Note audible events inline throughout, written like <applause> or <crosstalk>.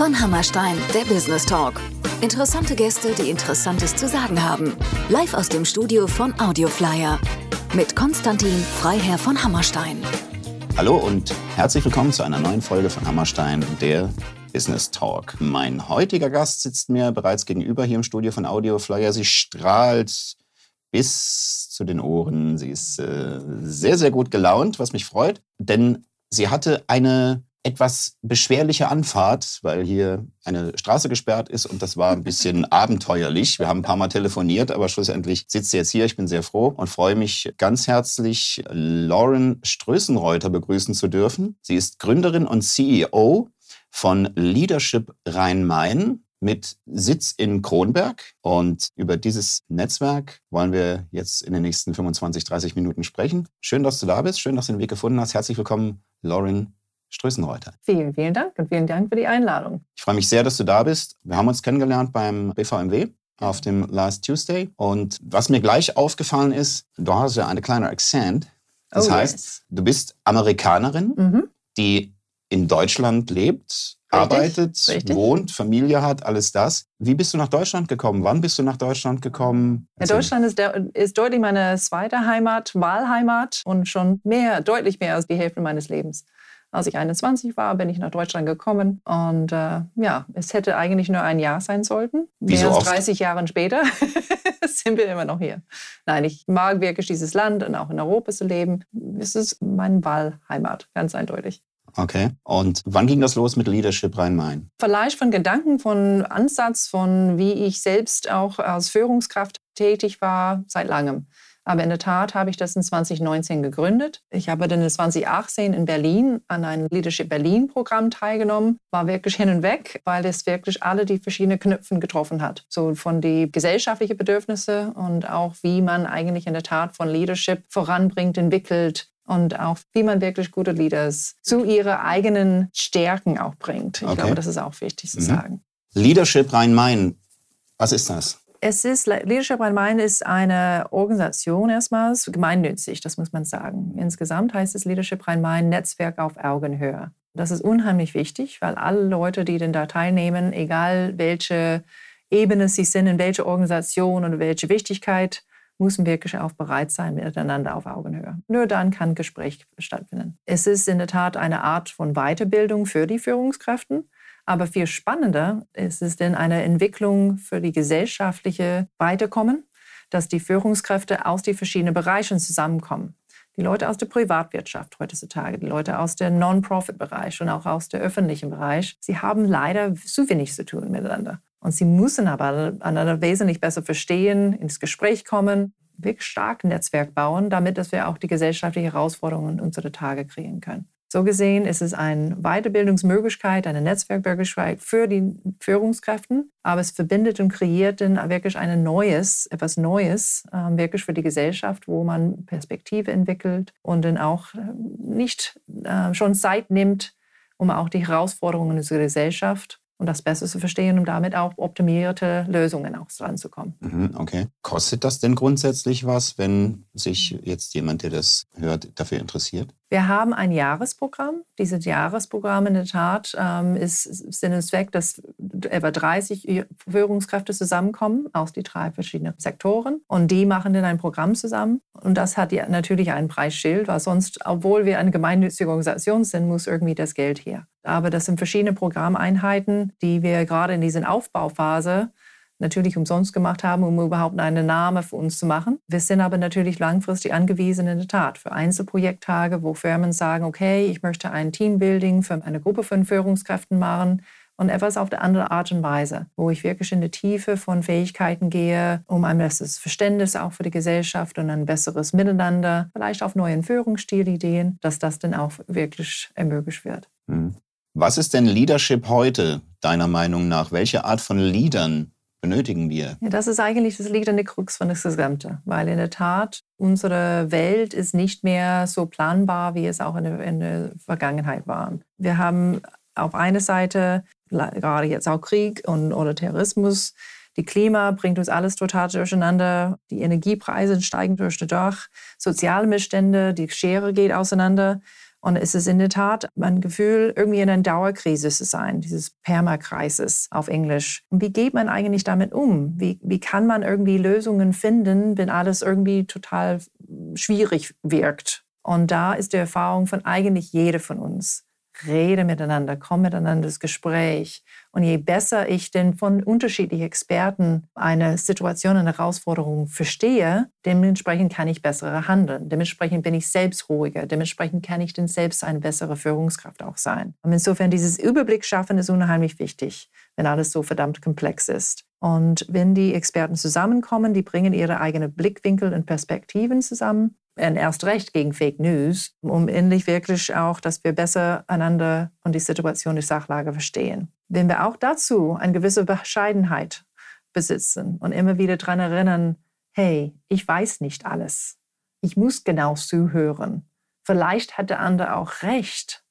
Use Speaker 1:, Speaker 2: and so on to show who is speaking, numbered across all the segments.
Speaker 1: Von Hammerstein, der Business Talk. Interessante Gäste, die Interessantes zu sagen haben. Live aus dem Studio von Audioflyer. Mit Konstantin Freiherr von Hammerstein.
Speaker 2: Hallo und herzlich willkommen zu einer neuen Folge von Hammerstein, der Business Talk. Mein heutiger Gast sitzt mir bereits gegenüber hier im Studio von Audioflyer. Sie strahlt bis zu den Ohren. Sie ist äh, sehr, sehr gut gelaunt, was mich freut, denn sie hatte eine etwas beschwerliche Anfahrt, weil hier eine Straße gesperrt ist und das war ein bisschen <laughs> abenteuerlich. Wir haben ein paar Mal telefoniert, aber schlussendlich sitzt sie jetzt hier. Ich bin sehr froh und freue mich ganz herzlich, Lauren Strößenreuter begrüßen zu dürfen. Sie ist Gründerin und CEO von Leadership Rhein-Main mit Sitz in Kronberg. Und über dieses Netzwerk wollen wir jetzt in den nächsten 25, 30 Minuten sprechen. Schön, dass du da bist. Schön, dass du den Weg gefunden hast. Herzlich willkommen, Lauren Strößenreuter.
Speaker 3: Vielen, vielen Dank und vielen Dank für die Einladung.
Speaker 2: Ich freue mich sehr, dass du da bist. Wir haben uns kennengelernt beim BVMW auf dem Last Tuesday. Und was mir gleich aufgefallen ist, du hast ja eine kleine Akzent. Das
Speaker 3: oh,
Speaker 2: heißt,
Speaker 3: yes.
Speaker 2: du bist Amerikanerin,
Speaker 3: Mhm.
Speaker 2: die in Deutschland lebt, arbeitet,
Speaker 3: richtig.
Speaker 2: wohnt, Familie hat, alles das. Wie bist du nach Deutschland gekommen? Wann bist du nach Deutschland gekommen?
Speaker 3: Ja. Deutschland ist, der, ist deutlich meine zweite Heimat, Wahlheimat und schon mehr, deutlich mehr als die Hälfte meines Lebens. Als ich 21 war, bin ich nach Deutschland gekommen und äh, ja, es hätte eigentlich nur ein Jahr sein sollten.
Speaker 2: Wie so
Speaker 3: mehr als
Speaker 2: oft.
Speaker 3: 30 Jahre später <laughs> sind wir immer noch hier. Nein, ich mag wirklich dieses Land und auch in Europa zu leben. Es ist meine Wahlheimat, ganz eindeutig.
Speaker 2: Okay. Und wann ging das los mit Leadership Rhein-Main?
Speaker 3: Vielleicht von Gedanken, von Ansatz, von wie ich selbst auch als Führungskraft tätig war, seit langem. Aber in der Tat habe ich das in 2019 gegründet. Ich habe dann in 2018 in Berlin an einem Leadership Berlin Programm teilgenommen. War wirklich hin und weg, weil es wirklich alle die verschiedenen Knöpfe getroffen hat. So von die gesellschaftlichen Bedürfnisse und auch wie man eigentlich in der Tat von Leadership voranbringt, entwickelt und auch wie man wirklich gute Leaders zu ihren eigenen Stärken auch bringt. Ich
Speaker 2: Okay.
Speaker 3: glaube, das ist auch wichtig zu
Speaker 2: Mhm.
Speaker 3: sagen.
Speaker 2: Leadership Rhein-Main, was ist das?
Speaker 3: Es ist, Leadership Rhein-Main ist eine Organisation erstmals, gemeinnützig, das muss man sagen. Insgesamt heißt es Leadership Rhein-Main Netzwerk auf Augenhöhe. Das ist unheimlich wichtig, weil alle Leute, die denn da teilnehmen, egal welche Ebene sie sind, in welche Organisation und welche Wichtigkeit, müssen wirklich auch bereit sein, miteinander auf Augenhöhe. Nur dann kann Gespräch stattfinden. Es ist in der Tat eine Art von Weiterbildung für die Führungskräfte. Aber viel spannender ist es denn eine Entwicklung für die gesellschaftliche Weiterkommen, dass die Führungskräfte aus den verschiedenen Bereichen zusammenkommen. Die Leute aus der Privatwirtschaft heutzutage, die Leute aus dem Non-Profit-Bereich und auch aus dem öffentlichen Bereich, sie haben leider zu wenig zu tun miteinander. Und sie müssen aber einander wesentlich besser verstehen, ins Gespräch kommen, wirklich stark Netzwerk bauen, damit dass wir auch die gesellschaftlichen Herausforderungen unserer Tage kreieren können. So gesehen ist es eine Weiterbildungsmöglichkeit, eine Netzwerkmöglichkeit für die Führungskräfte, aber es verbindet und kreiert dann wirklich ein neues, etwas Neues, ähm, wirklich für die Gesellschaft, wo man Perspektive entwickelt und dann auch äh, nicht äh, schon Zeit nimmt, um auch die Herausforderungen unserer Gesellschaft und das besser zu verstehen, um damit auch optimierte Lösungen auch ranzukommen.
Speaker 2: Mhm, okay. Kostet das denn grundsätzlich was, wenn sich jetzt jemand, der das hört, dafür interessiert?
Speaker 3: Wir haben ein Jahresprogramm. Dieses Jahresprogramm in der Tat ähm, ist Sinn und Zweck, dass etwa 30 Führungskräfte zusammenkommen aus die drei verschiedenen Sektoren und die machen dann ein Programm zusammen. Und das hat ja natürlich ein Preisschild, weil sonst, obwohl wir eine gemeinnützige Organisation sind, muss irgendwie das Geld her. Aber das sind verschiedene Programmeinheiten, die wir gerade in dieser Aufbauphase natürlich umsonst gemacht haben, um überhaupt einen Namen für uns zu machen. Wir sind aber natürlich langfristig angewiesen in der Tat für Einzelprojekttage, wo Firmen sagen, okay, ich möchte ein Teambuilding für eine Gruppe von Führungskräften machen und etwas auf eine andere Art und Weise, wo ich wirklich in die Tiefe von Fähigkeiten gehe, um ein besseres Verständnis auch für die Gesellschaft und ein besseres Miteinander, vielleicht auf neuen Führungsstilideen, dass das dann auch wirklich ermöglicht wird.
Speaker 2: Mhm. Was ist denn Leadership heute, deiner Meinung nach? Welche Art von Leadern benötigen wir?
Speaker 3: Ja, das ist eigentlich, das liegt an der Krux von das Gesamte. Weil in der Tat, unsere Welt ist nicht mehr so planbar, wie es auch in der, in der Vergangenheit war. Wir haben auf einer Seite gerade jetzt auch Krieg und, oder Terrorismus. Die Klima bringt uns alles total durcheinander. Die Energiepreise steigen durch das Dach. Soziale Missstände, die Schere geht auseinander. Und es ist in der Tat ein Gefühl, irgendwie in einer Dauerkrise zu sein, dieses Permakrisis auf Englisch. Und wie geht man eigentlich damit um? Wie, wie kann man irgendwie Lösungen finden, wenn alles irgendwie total schwierig wirkt? Und da ist die Erfahrung von eigentlich jeder von uns. Rede miteinander, komm miteinander ins Gespräch. Und je besser ich denn von unterschiedlichen Experten eine Situation, eine Herausforderung verstehe, dementsprechend kann ich besser handeln. Dementsprechend bin ich selbst ruhiger. Dementsprechend kann ich denn selbst eine bessere Führungskraft auch sein. Und insofern dieses Überblick schaffen ist unheimlich wichtig, wenn alles so verdammt komplex ist. Und wenn die Experten zusammenkommen, die bringen ihre eigenen Blickwinkel und Perspektiven zusammen und erst recht gegen Fake News, um endlich wirklich auch, dass wir besser einander und die Situation, die Sachlage verstehen. Wenn wir auch dazu eine gewisse Bescheidenheit besitzen und immer wieder daran erinnern, hey, ich weiß nicht alles. Ich muss genau zuhören. Vielleicht hat der andere auch recht.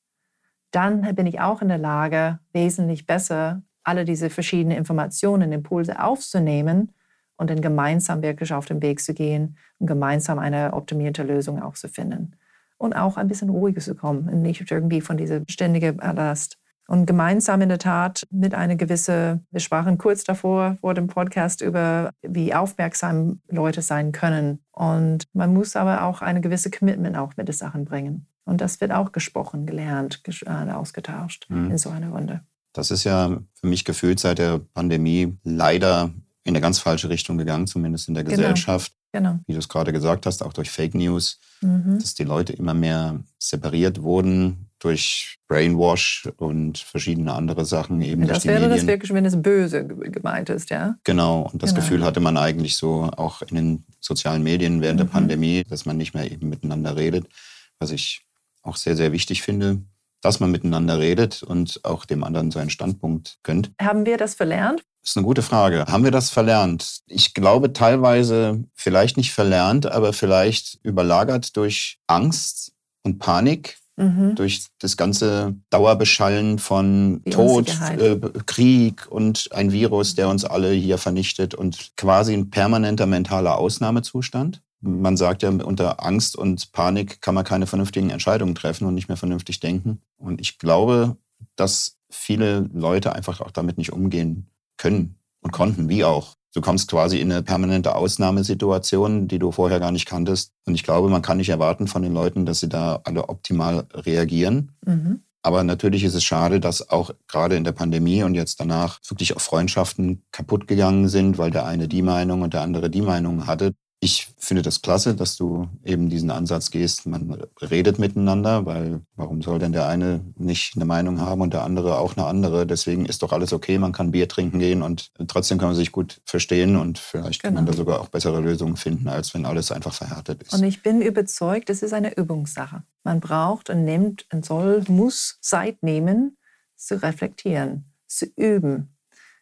Speaker 3: Dann bin ich auch in der Lage, wesentlich besser alle diese verschiedenen Informationen, Impulse aufzunehmen und dann gemeinsam wirklich auf den Weg zu gehen und gemeinsam eine optimierte Lösung auch zu finden. Und auch ein bisschen ruhiger zu kommen und nicht irgendwie von dieser ständigen Last. Und gemeinsam in der Tat mit einer gewissen, wir sprachen kurz davor vor dem Podcast über, wie aufmerksam Leute sein können. Und man muss aber auch eine gewisse Commitment auch mit den Sachen bringen. Und das wird auch gesprochen, gelernt, äh, ausgetauscht mhm. in so einer Runde.
Speaker 2: Das ist ja für mich gefühlt seit der Pandemie leider in eine ganz falsche Richtung gegangen, zumindest in der genau. Gesellschaft. Genau. Wie du es gerade gesagt hast, auch durch Fake News, mhm. dass die Leute immer mehr separiert wurden durch Brainwash und verschiedene andere Sachen eben
Speaker 3: ja,
Speaker 2: durch
Speaker 3: das wäre Medien. das wirklich, wenn es böse gemeint ist, ja?
Speaker 2: Genau, und das genau. Gefühl hatte man eigentlich so auch in den sozialen Medien während mhm. der Pandemie, dass man nicht mehr eben miteinander redet, was ich auch sehr, sehr wichtig finde dass man miteinander redet und auch dem anderen seinen Standpunkt gönnt.
Speaker 3: Haben wir das verlernt?
Speaker 2: Das ist eine gute Frage. Haben wir das verlernt? Ich glaube teilweise vielleicht nicht verlernt, aber vielleicht überlagert durch Angst und Panik, mhm. durch das ganze Dauerbeschallen von Die Tod, äh, Krieg und ein Virus, der uns alle hier vernichtet und quasi ein permanenter mentaler Ausnahmezustand man sagt ja, unter Angst und Panik kann man keine vernünftigen Entscheidungen treffen und nicht mehr vernünftig denken. Und ich glaube, dass viele Leute einfach auch damit nicht umgehen können und konnten, wie auch. Du kommst quasi in eine permanente Ausnahmesituation, die du vorher gar nicht kanntest. Und ich glaube, man kann nicht erwarten von den Leuten, dass sie da alle optimal reagieren. Mhm. Aber natürlich ist es schade, dass auch gerade in der Pandemie und jetzt danach wirklich auch Freundschaften kaputt gegangen sind, weil der eine die Meinung und der andere die Meinung hatte ich finde das klasse, dass du eben diesen Ansatz gehst. Man redet miteinander, weil warum soll denn der eine nicht eine Meinung haben und der andere auch eine andere? Deswegen ist doch alles okay. Man kann Bier trinken gehen und trotzdem kann man sich gut verstehen und vielleicht genau. kann man da genau. sogar auch bessere Lösungen finden, als wenn alles einfach verhärtet ist.
Speaker 3: Und ich bin überzeugt, es ist eine Übungssache. Man braucht und nimmt und soll, muss Zeit nehmen, zu reflektieren, zu üben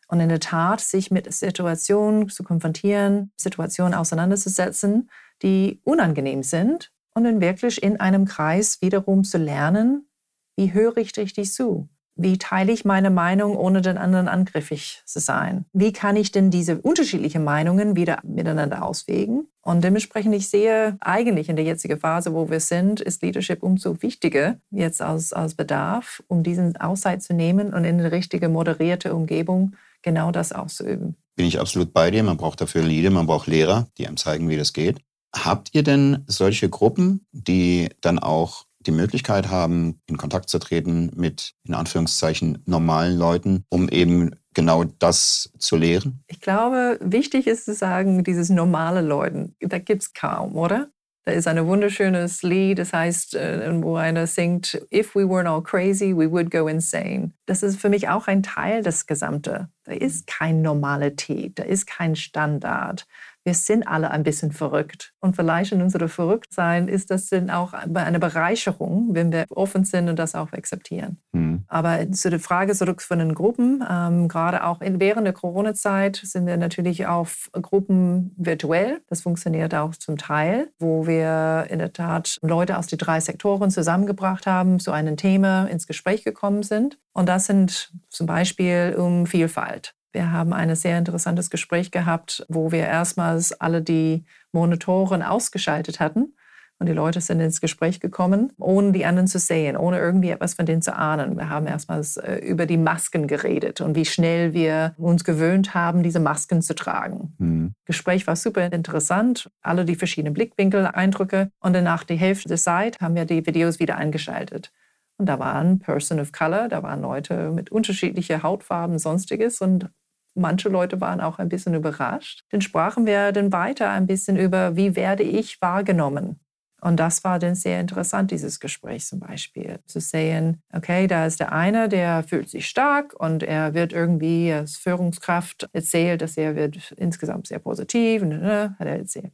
Speaker 3: und in der Tat, sich mit Situationen zu konfrontieren, Situationen auseinanderzusetzen, die unangenehm sind und dann wirklich in einem Kreis wiederum zu lernen, wie höre ich richtig zu? Wie teile ich meine Meinung, ohne den anderen angriffig zu sein? Wie kann ich denn diese unterschiedlichen Meinungen wieder miteinander auswägen? Und dementsprechend, ich sehe eigentlich in der jetzigen Phase, wo wir sind, ist Leadership umso wichtiger jetzt als, als Bedarf, um diesen Auszeit zu nehmen und in eine richtige moderierte Umgebung genau das auszuüben.
Speaker 2: Bin ich absolut bei dir. Man braucht dafür Leader, man braucht Lehrer, die einem zeigen, wie das geht. Habt ihr denn solche Gruppen, die dann auch die Möglichkeit haben, in Kontakt zu treten mit, in Anführungszeichen, normalen Leuten, um eben genau das zu lehren?
Speaker 3: Ich glaube, wichtig ist zu sagen, dieses normale Leuten, da gibt es kaum, oder? Da ist ein wunderschönes Lied, das heißt, äh, wo einer singt, If we weren't all crazy, we would go insane. Das ist für mich auch ein Teil des Gesamten. Da ist kein Normalität, da ist kein Standard wir sind alle ein bisschen verrückt. Und vielleicht in unserem Verrücktsein ist das dann auch eine Bereicherung, wenn wir offen sind und das auch akzeptieren. Mhm. Aber zu der Frage zurück von den Gruppen, ähm, gerade auch in, während der Corona-Zeit sind wir natürlich auf Gruppen virtuell. Das funktioniert auch zum Teil, wo wir in der Tat Leute aus den drei Sektoren zusammengebracht haben, zu einem Thema ins Gespräch gekommen sind. Und das sind zum Beispiel um Vielfalt. Wir haben ein sehr interessantes Gespräch gehabt, wo wir erstmals alle die Monitoren ausgeschaltet hatten Und die Leute sind ins Gespräch gekommen, ohne die anderen zu sehen, ohne irgendwie etwas von denen zu ahnen. Wir haben erstmals äh, über die Masken geredet und wie schnell wir uns gewöhnt haben, diese Masken zu tragen. Mhm. Gespräch war super interessant, alle die verschiedenen Blickwinkel, Eindrücke. Und dann nach der Hälfte der Zeit haben wir die Videos wieder eingeschaltet. Und da waren Person of Color, da waren Leute mit unterschiedlicher Hautfarben, sonstiges. Und manche Leute waren auch ein bisschen überrascht. Dann sprachen wir dann weiter ein bisschen über, wie werde ich wahrgenommen? Und das war dann sehr interessant, dieses Gespräch zum Beispiel. Zu sehen, okay, da ist der eine, der fühlt sich stark und er wird irgendwie als Führungskraft erzählt, dass er wird insgesamt sehr positiv, ne, hat er erzählt.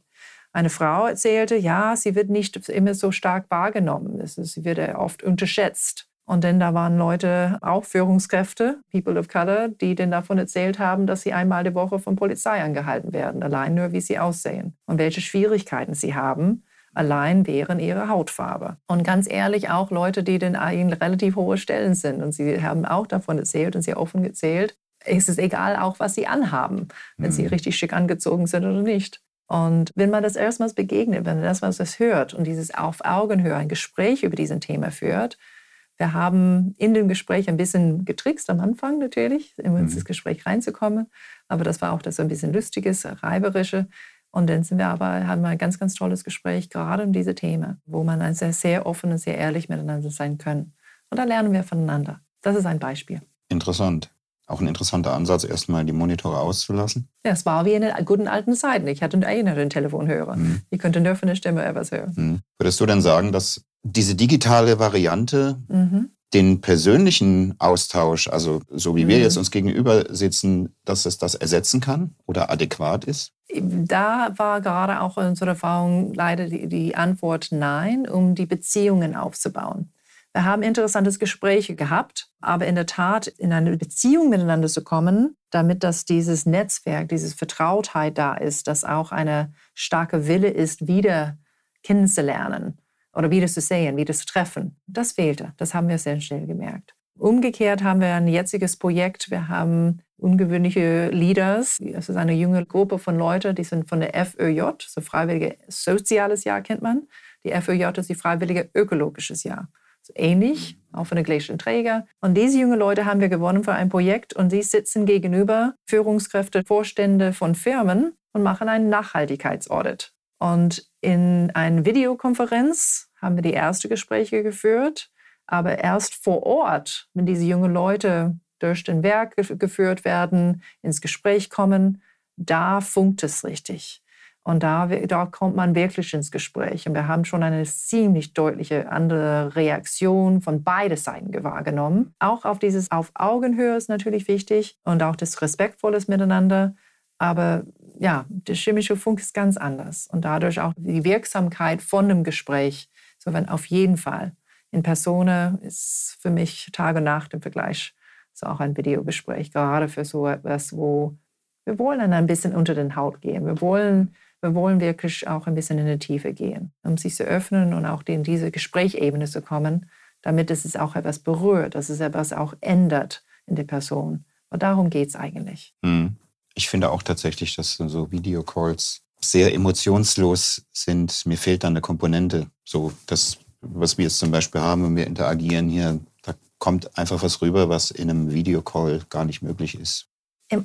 Speaker 3: Eine Frau erzählte, ja, sie wird nicht immer so stark wahrgenommen. Sie wird oft unterschätzt. Und dann da waren Leute, auch Führungskräfte, People of Color, die dann davon erzählt haben, dass sie einmal die Woche von Polizei angehalten werden, allein nur wie sie aussehen und welche Schwierigkeiten sie haben, allein wären ihre Hautfarbe. Und ganz ehrlich, auch Leute, die dann eigentlich relativ hohe Stellen sind. Und sie haben auch davon erzählt und sehr offen erzählt, es ist egal auch, was sie anhaben, wenn mhm. sie richtig schick angezogen sind oder nicht. Und wenn man das erstmals begegnet, wenn man das was hört und dieses auf Augenhöhe ein Gespräch über diesen Thema führt, wir haben in dem Gespräch ein bisschen getrickst am Anfang natürlich, um ins mhm. Gespräch reinzukommen. Aber das war auch das so ein bisschen lustiges, reiberische. Und dann sind wir aber, haben wir ein ganz, ganz tolles Gespräch, gerade um diese Themen, wo man sehr, sehr offen und sehr ehrlich miteinander sein können. Und da lernen wir voneinander. Das ist ein Beispiel.
Speaker 2: Interessant. Auch ein interessanter Ansatz, erstmal die Monitore auszulassen.
Speaker 3: Ja, es war wie in den guten alten Zeiten. Ich hatte einen Telefonhörer. Mhm. Ich könnte nur von der Stimme etwas hören.
Speaker 2: Mhm. Würdest du denn sagen, dass diese digitale Variante mhm den persönlichen Austausch, also so wie wir jetzt mhm. uns gegenüber sitzen, dass es das ersetzen kann oder adäquat ist?
Speaker 3: Da war gerade auch in unserer Erfahrung leider die, die Antwort nein, um die Beziehungen aufzubauen. Wir haben interessantes Gespräche gehabt, aber in der Tat in eine Beziehung miteinander zu kommen, damit dass dieses Netzwerk, diese Vertrautheit da ist, dass auch eine starke Wille ist, wieder kennenzulernen oder wieder zu sehen, wieder zu treffen. Das fehlte. Das haben wir sehr schnell gemerkt. Umgekehrt haben wir ein jetziges Projekt. Wir haben ungewöhnliche Leaders. Es ist eine junge Gruppe von Leuten, die sind von der FÖJ, so Freiwillige Soziales Jahr kennt man. Die FÖJ ist die Freiwillige Ökologisches Jahr. So ähnlich, auch von den gleichen Träger. Und diese jungen Leute haben wir gewonnen für ein Projekt und sie sitzen gegenüber Führungskräfte, Vorstände von Firmen und machen einen Nachhaltigkeitsaudit. Und in einer Videokonferenz haben wir die ersten Gespräche geführt, aber erst vor Ort, wenn diese jungen Leute durch den Werk geführt werden, ins Gespräch kommen, da funkt es richtig. Und da, da kommt man wirklich ins Gespräch. Und wir haben schon eine ziemlich deutliche andere Reaktion von beiden Seiten wahrgenommen. Auch auf dieses Auf Augenhöhe ist natürlich wichtig und auch das respektvolles Miteinander. Aber ja, der chemische Funk ist ganz anders und dadurch auch die Wirksamkeit von einem Gespräch. So, wenn auf jeden Fall in Persona ist für mich Tag und Nacht im Vergleich so auch ein Videogespräch, gerade für so etwas, wo wir wollen dann ein bisschen unter den Haut gehen. Wir wollen, wir wollen wirklich auch ein bisschen in die Tiefe gehen, um sich zu öffnen und auch in diese Gesprächebene zu kommen, damit es auch etwas berührt, dass es etwas auch ändert in der Person. Und darum geht es eigentlich.
Speaker 2: Mhm. Ich finde auch tatsächlich, dass so Videocalls sehr emotionslos sind. Mir fehlt da eine Komponente. So das, was wir jetzt zum Beispiel haben, wenn wir interagieren hier, da kommt einfach was rüber, was in einem Videocall gar nicht möglich ist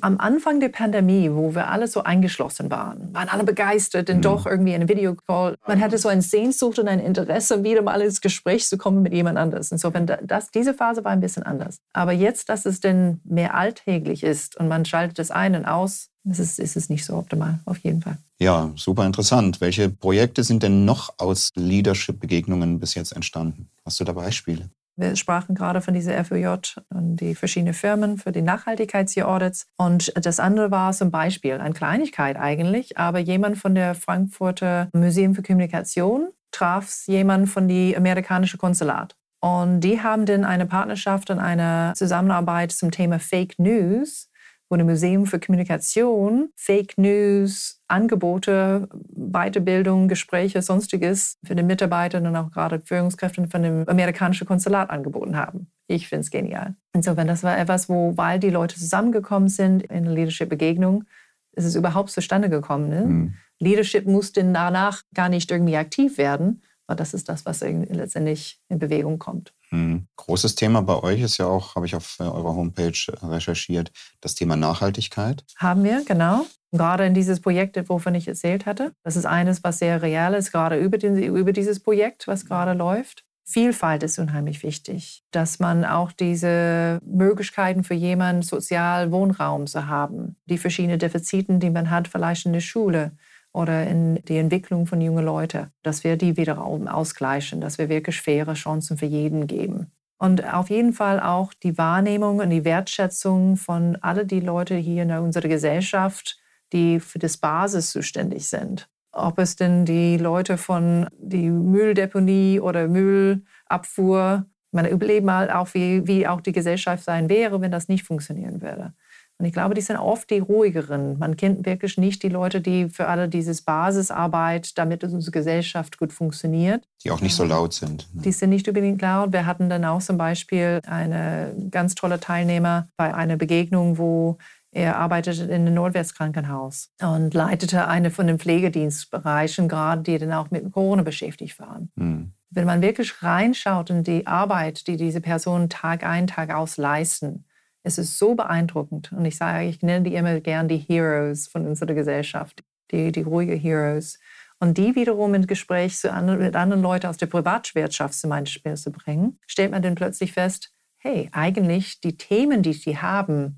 Speaker 3: am Anfang der Pandemie, wo wir alle so eingeschlossen waren, waren alle begeistert, denn mhm. doch irgendwie in einem Videocall. Man hatte so eine Sehnsucht und ein Interesse, wieder mal ins Gespräch zu kommen mit jemand anders. Insofern, das, diese Phase war ein bisschen anders. Aber jetzt, dass es denn mehr alltäglich ist und man schaltet es ein und aus, ist es, ist es nicht so optimal, auf jeden Fall.
Speaker 2: Ja, super interessant. Welche Projekte sind denn noch aus Leadership-Begegnungen bis jetzt entstanden? Hast du da Beispiele?
Speaker 3: Wir sprachen gerade von dieser FÖJ und die verschiedenen Firmen für die Nachhaltigkeitsaudits. Und das andere war zum Beispiel eine Kleinigkeit eigentlich, aber jemand von der Frankfurter Museum für Kommunikation traf jemand von dem amerikanischen Konsulat. Und die haben dann eine Partnerschaft und eine Zusammenarbeit zum Thema Fake News wo ein Museum für Kommunikation Fake News, Angebote, Weiterbildung, Gespräche, sonstiges für die Mitarbeiter und auch gerade Führungskräfte von dem amerikanischen Konsulat angeboten haben. Ich finde es genial. Insofern, das war etwas, wo, weil die Leute zusammengekommen sind in der Leadership-Begegnung, ist es überhaupt zustande gekommen. Ne? Mhm. Leadership musste danach gar nicht irgendwie aktiv werden, Aber das ist das, was letztendlich in Bewegung kommt.
Speaker 2: Hm. Großes Thema bei euch ist ja auch, habe ich auf äh, eurer Homepage recherchiert, das Thema Nachhaltigkeit.
Speaker 3: Haben wir, genau. Gerade in dieses Projekt, wovon ich erzählt hatte. Das ist eines, was sehr real ist, gerade über, den, über dieses Projekt, was gerade läuft. Vielfalt ist unheimlich wichtig, dass man auch diese Möglichkeiten für jemanden sozial Wohnraum zu haben, die verschiedenen Defiziten, die man hat, vielleicht in der Schule oder in die Entwicklung von jungen Leuten, dass wir die wieder ausgleichen, dass wir wirklich faire Chancen für jeden geben. Und auf jeden Fall auch die Wahrnehmung und die Wertschätzung von all die Leute hier in unserer Gesellschaft, die für das Basis zuständig sind ob es denn die Leute von die Mülldeponie oder Müllabfuhr, man überlegt mal auch, wie, wie auch die Gesellschaft sein wäre, wenn das nicht funktionieren würde. Und ich glaube, die sind oft die ruhigeren. Man kennt wirklich nicht die Leute, die für alle dieses Basisarbeit, damit unsere Gesellschaft gut funktioniert.
Speaker 2: Die auch nicht so laut sind.
Speaker 3: Ne? Die sind nicht unbedingt laut. Wir hatten dann auch zum Beispiel eine ganz tolle Teilnehmer bei einer Begegnung, wo er arbeitete in einem Nordwestkrankenhaus und leitete eine von den Pflegedienstbereichen, gerade die dann auch mit Corona beschäftigt waren. Mhm. Wenn man wirklich reinschaut in die Arbeit, die diese Personen Tag ein, Tag aus leisten, es ist so beeindruckend. Und ich sage, ich nenne die immer gern die Heroes von unserer Gesellschaft, die, die ruhige Heroes. Und die wiederum in Gespräch zu anderen, mit anderen Leuten aus der Privatwirtschaft zum Beispiel zu bringen, stellt man dann plötzlich fest, hey, eigentlich die Themen, die sie haben,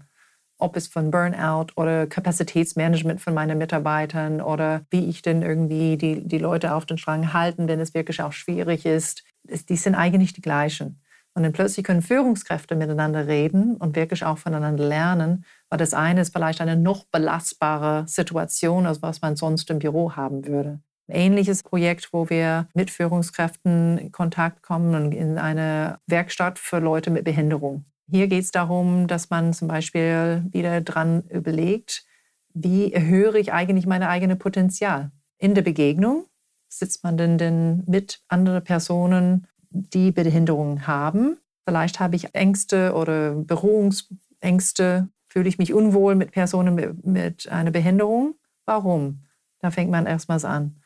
Speaker 3: ob es von Burnout oder Kapazitätsmanagement von meinen Mitarbeitern oder wie ich denn irgendwie die, die Leute auf den Strang halten, wenn es wirklich auch schwierig ist, die sind eigentlich die gleichen. Und dann plötzlich können Führungskräfte miteinander reden und wirklich auch voneinander lernen, weil das eine ist vielleicht eine noch belastbare Situation, als was man sonst im Büro haben würde. Ein ähnliches Projekt, wo wir mit Führungskräften in Kontakt kommen und in eine Werkstatt für Leute mit Behinderung. Hier geht es darum, dass man zum Beispiel wieder dran überlegt, wie erhöhe ich eigentlich mein eigenes Potenzial. In der Begegnung sitzt man denn, denn mit anderen Personen, die Behinderungen haben. Vielleicht habe ich Ängste oder Berührungsängste, fühle ich mich unwohl mit Personen mit, mit einer Behinderung. Warum? Da fängt man erstmals an.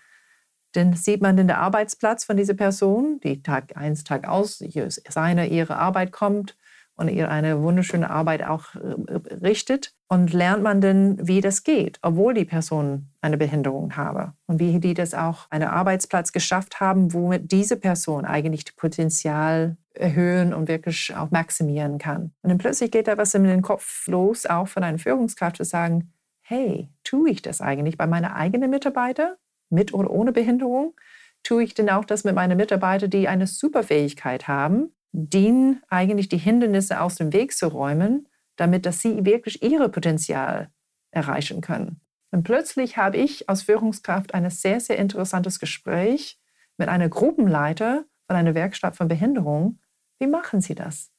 Speaker 3: Dann sieht man den Arbeitsplatz von dieser Person, die Tag eins, Tag aus, seine, ihre Arbeit kommt und ihr eine wunderschöne Arbeit auch äh, richtet und lernt man denn, wie das geht, obwohl die Person eine Behinderung habe und wie die das auch einen Arbeitsplatz geschafft haben, womit diese Person eigentlich das Potenzial erhöhen und wirklich auch maximieren kann. Und dann plötzlich geht da was in den Kopf los, auch von einer Führungskraft zu sagen, hey, tue ich das eigentlich bei meinen eigenen Mitarbeitern mit oder ohne Behinderung? Tue ich denn auch das mit meinen Mitarbeitern, die eine Superfähigkeit haben dienen eigentlich die Hindernisse aus dem Weg zu räumen, damit dass sie wirklich ihre Potenzial erreichen können. Und plötzlich habe ich als Führungskraft ein sehr, sehr interessantes Gespräch mit einer Gruppenleiter von einer Werkstatt von Behinderung. Wie machen Sie das?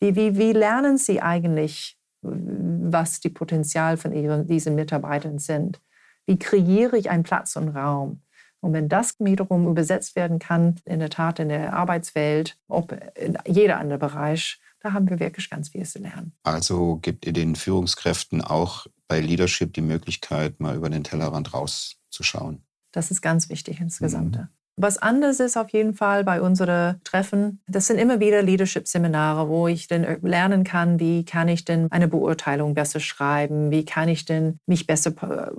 Speaker 3: Wie, wie, wie lernen Sie eigentlich, was die Potenzial von ihren, diesen Mitarbeitern sind? Wie kreiere ich einen Platz und Raum? Und wenn das wiederum übersetzt werden kann, in der Tat in der Arbeitswelt, ob in jeder andere Bereich, da haben wir wirklich ganz viel zu lernen.
Speaker 2: Also gibt ihr den Führungskräften auch bei Leadership die Möglichkeit, mal über den Tellerrand rauszuschauen?
Speaker 3: Das ist ganz wichtig insgesamt. Mhm. Was anders ist auf jeden Fall bei unseren Treffen, das sind immer wieder Leadership-Seminare, wo ich dann lernen kann, wie kann ich denn eine Beurteilung besser schreiben, wie kann ich denn mich besser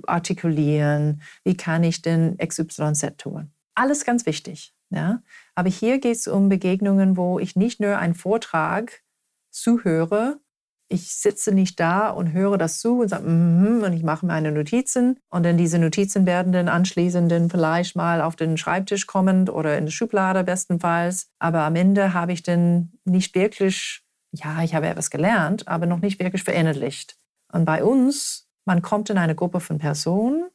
Speaker 3: artikulieren, wie kann ich denn XYZ tun. Alles ganz wichtig. Ja? Aber hier geht es um Begegnungen, wo ich nicht nur einen Vortrag zuhöre, ich sitze nicht da und höre das zu und sage, mm -hmm, und ich mache meine Notizen. Und dann diese Notizen werden dann anschließend vielleicht mal auf den Schreibtisch kommend oder in die Schublade bestenfalls. Aber am Ende habe ich dann nicht wirklich, ja, ich habe etwas gelernt, aber noch nicht wirklich verinnerlicht. Und bei uns, man kommt in eine Gruppe von Personen,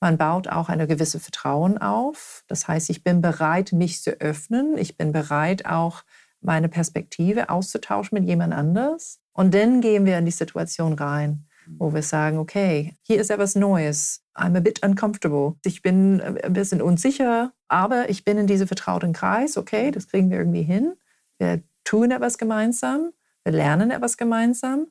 Speaker 3: man baut auch eine gewisse Vertrauen auf. Das heißt, ich bin bereit, mich zu öffnen. Ich bin bereit, auch meine Perspektive auszutauschen mit jemand anders. Und dann gehen wir in die Situation rein, wo wir sagen, okay, hier ist etwas Neues. I'm a bit uncomfortable. Ich bin ein bisschen unsicher, aber ich bin in diesem vertrauten Kreis. Okay, das kriegen wir irgendwie hin. Wir tun etwas gemeinsam. Wir lernen etwas gemeinsam.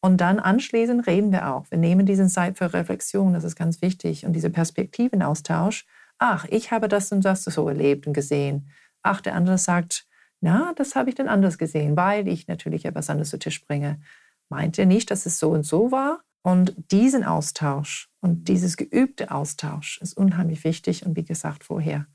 Speaker 3: Und dann anschließend reden wir auch. Wir nehmen diesen Zeit für Reflexion, das ist ganz wichtig. Und dieser Perspektivenaustausch ach, ich habe das und das so erlebt und gesehen. Ach, der andere sagt, na, das habe ich denn anders gesehen, weil ich natürlich etwas anderes zu Tisch bringe. Meint ihr nicht, dass es so und so war? Und diesen Austausch und dieses geübte Austausch ist unheimlich wichtig und wie gesagt vorher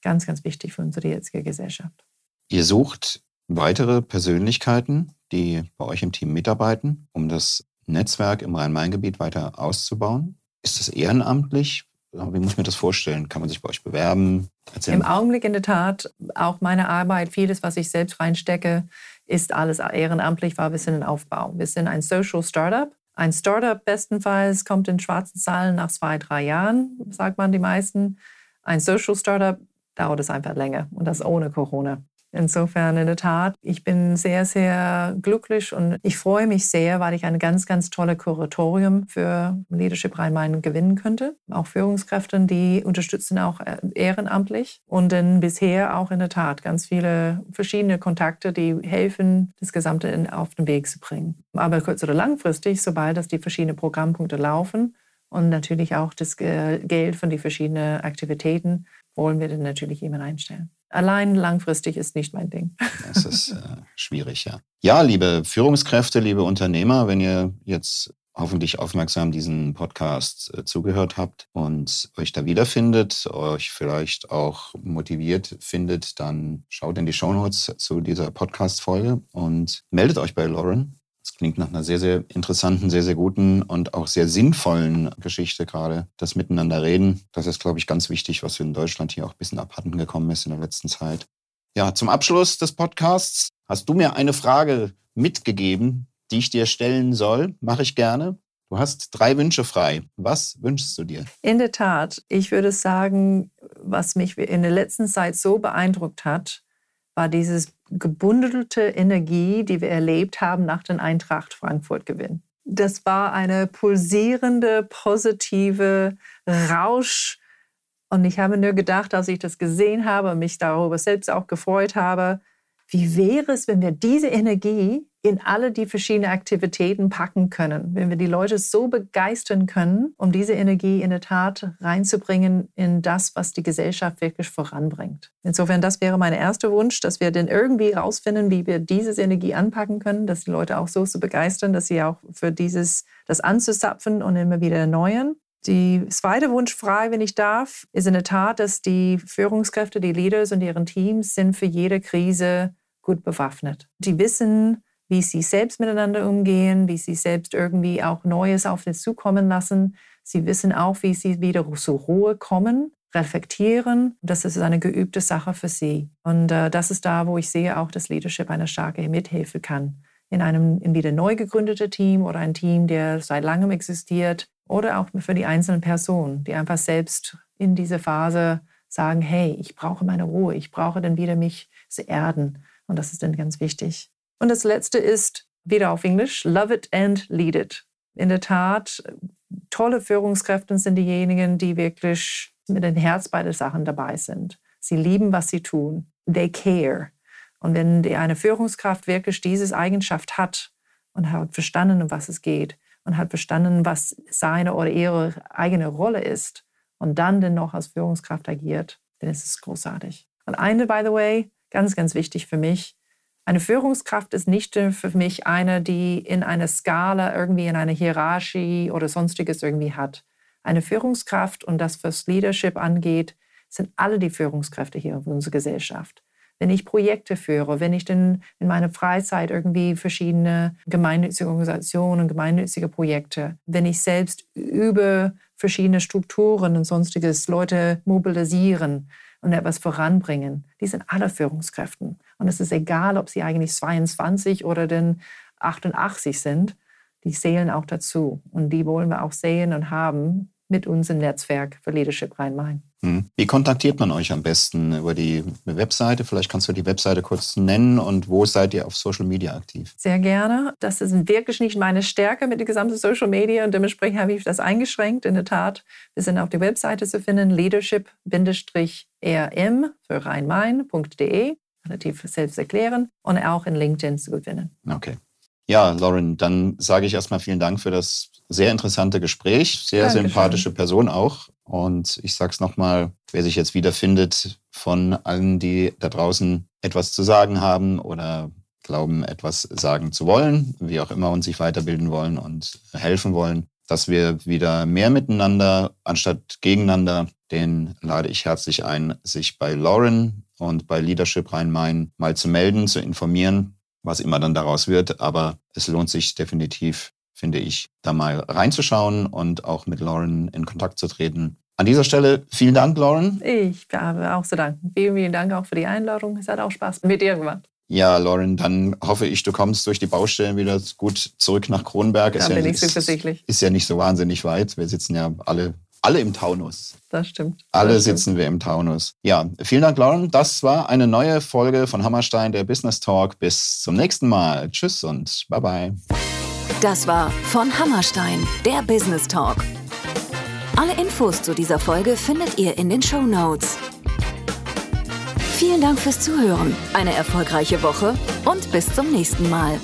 Speaker 3: ganz, ganz wichtig für unsere jetzige Gesellschaft.
Speaker 2: Ihr sucht weitere Persönlichkeiten, die bei euch im Team mitarbeiten, um das Netzwerk im Rhein-Main-Gebiet weiter auszubauen. Ist das ehrenamtlich? Wie muss ich mir das vorstellen? Kann man sich bei euch bewerben?
Speaker 3: Erzählen. Im Augenblick in der Tat, auch meine Arbeit, vieles, was ich selbst reinstecke, ist alles ehrenamtlich, weil wir sind ein Aufbau. Wir sind ein Social Startup. Ein Startup bestenfalls kommt in schwarzen Zahlen nach zwei, drei Jahren, sagt man die meisten. Ein Social Startup dauert es einfach länger und das ohne Corona. Insofern in der Tat, ich bin sehr, sehr glücklich und ich freue mich sehr, weil ich ein ganz, ganz tolle Kuratorium für Leadership Rhein-Main gewinnen könnte. Auch Führungskräfte, die unterstützen auch äh, ehrenamtlich und dann bisher auch in der Tat ganz viele verschiedene Kontakte, die helfen, das Gesamte auf den Weg zu bringen. Aber kurz- oder langfristig, sobald das die verschiedenen Programmpunkte laufen, und natürlich auch das Geld von den verschiedenen Aktivitäten wollen wir dann natürlich jemanden einstellen allein langfristig ist nicht mein Ding. <laughs>
Speaker 2: Das ist äh, schwierig, ja. Ja, liebe Führungskräfte, liebe Unternehmer, wenn ihr jetzt hoffentlich aufmerksam diesen Podcast äh, zugehört habt und euch da wiederfindet, euch vielleicht auch motiviert findet, dann schaut in die Shownotes zu dieser Podcast-Folge und meldet euch bei Lauren. Das klingt nach einer sehr, sehr interessanten, sehr, sehr guten und auch sehr sinnvollen Geschichte gerade. Das Miteinander reden, das ist, glaube ich, ganz wichtig, was in Deutschland hier auch ein bisschen abhanden gekommen ist in der letzten Zeit. Ja, zum Abschluss des Podcasts hast du mir eine Frage mitgegeben, die ich dir stellen soll. Mache ich gerne. Du hast drei Wünsche frei. Was wünschst du dir?
Speaker 3: In der Tat, ich würde sagen, was mich in der letzten Zeit so beeindruckt hat, war dieses gebundelte Energie, die wir erlebt haben nach dem Eintracht Frankfurt-Gewinn. Das war eine pulsierende, positive Rausch. Und ich habe nur gedacht, als ich das gesehen habe und mich darüber selbst auch gefreut habe, wie wäre es, wenn wir diese Energie in alle die verschiedenen Aktivitäten packen können, wenn wir die Leute so begeistern können, um diese Energie in der Tat reinzubringen in das, was die Gesellschaft wirklich voranbringt. Insofern, das wäre mein erster Wunsch, dass wir dann irgendwie rausfinden, wie wir diese Energie anpacken können, dass die Leute auch so zu begeistern, dass sie auch für dieses, das anzuzapfen und immer wieder erneuern. Die zweite Wunschfrage, wenn ich darf, ist in der Tat, dass die Führungskräfte, die Leaders und ihren Teams sind für jede Krise gut bewaffnet. Die wissen, wie sie selbst miteinander umgehen, wie sie selbst irgendwie auch Neues auf sie zukommen lassen. Sie wissen auch, wie sie wieder zur Ruhe kommen, reflektieren. Das ist eine geübte Sache für sie. Und äh, das ist da, wo ich sehe auch, dass Leadership eine starke Mithilfe kann. In einem in wieder neu gegründeten Team oder ein Team, der seit langem existiert oder auch für die einzelnen Personen, die einfach selbst in dieser Phase sagen, hey, ich brauche meine Ruhe, ich brauche dann wieder mich zu erden. Und das ist dann ganz wichtig. Und das letzte ist wieder auf Englisch, love it and lead it. In der Tat, tolle Führungskräfte sind diejenigen, die wirklich mit dem Herz bei den Sachen dabei sind. Sie lieben, was sie tun. They care. Und wenn eine Führungskraft wirklich diese Eigenschaft hat und hat verstanden, um was es geht und hat verstanden, was seine oder ihre eigene Rolle ist und dann denn noch als Führungskraft agiert, dann ist es großartig. Und eine, by the way, ganz, ganz wichtig für mich, eine Führungskraft ist nicht für mich eine, die in einer Skala irgendwie in einer Hierarchie oder sonstiges irgendwie hat. Eine Führungskraft und das, was Leadership angeht, sind alle die Führungskräfte hier in unserer Gesellschaft. Wenn ich Projekte führe, wenn ich denn in meiner Freizeit irgendwie verschiedene gemeinnützige Organisationen, gemeinnützige Projekte, wenn ich selbst über verschiedene Strukturen und sonstiges Leute mobilisieren, und etwas voranbringen. Die sind alle Führungskräften. Und es ist egal, ob sie eigentlich 22 oder denn 88 sind, die zählen auch dazu. Und die wollen wir auch sehen und haben mit unserem Netzwerk für Leadership Rhein-Main.
Speaker 2: Hm. Wie kontaktiert man euch am besten? Über die Webseite? Vielleicht kannst du die Webseite kurz nennen und wo seid ihr auf Social Media aktiv?
Speaker 3: Sehr gerne. Das ist wirklich nicht meine Stärke mit der gesamten Social Media und dementsprechend habe ich das eingeschränkt. In der Tat, wir sind auf der Webseite zu finden, leadership-rm für rheinmain.de, relativ selbst erklären und auch in LinkedIn zu gewinnen.
Speaker 2: Okay. Ja, Lauren, dann sage ich erstmal vielen Dank für das sehr interessante Gespräch. Sehr
Speaker 3: Dankeschön.
Speaker 2: sympathische Person auch. Und ich sage es nochmal, wer sich jetzt wiederfindet von allen, die da draußen etwas zu sagen haben oder glauben, etwas sagen zu wollen, wie auch immer, und sich weiterbilden wollen und helfen wollen, dass wir wieder mehr miteinander anstatt gegeneinander, den lade ich herzlich ein, sich bei Lauren und bei Leadership Rhein-Main mal zu melden, zu informieren, was immer dann daraus wird. Aber es lohnt sich definitiv, finde ich, da mal reinzuschauen und auch mit Lauren in Kontakt zu treten. An dieser Stelle vielen Dank, Lauren.
Speaker 3: Ich habe auch zu danken. Vielen, vielen Dank auch für die Einladung. Es hat auch Spaß mit dir gemacht.
Speaker 2: Ja, Lauren, dann hoffe ich, du kommst durch die Baustellen wieder gut zurück nach Kronberg.
Speaker 3: Da ist bin ja, ich zuversichtlich.
Speaker 2: Ist ja nicht so wahnsinnig weit. Wir sitzen ja alle, alle im Taunus.
Speaker 3: Das stimmt.
Speaker 2: Alle
Speaker 3: das
Speaker 2: sitzen
Speaker 3: stimmt.
Speaker 2: wir im Taunus. Ja, vielen Dank, Lauren. Das war eine neue Folge von Hammerstein, der Business Talk. Bis zum nächsten Mal. Tschüss und bye bye.
Speaker 1: Das war von Hammerstein, der Business Talk. Alle Infos zu dieser Folge findet ihr in den Show Notes. Vielen Dank fürs Zuhören, eine erfolgreiche Woche und bis zum nächsten Mal.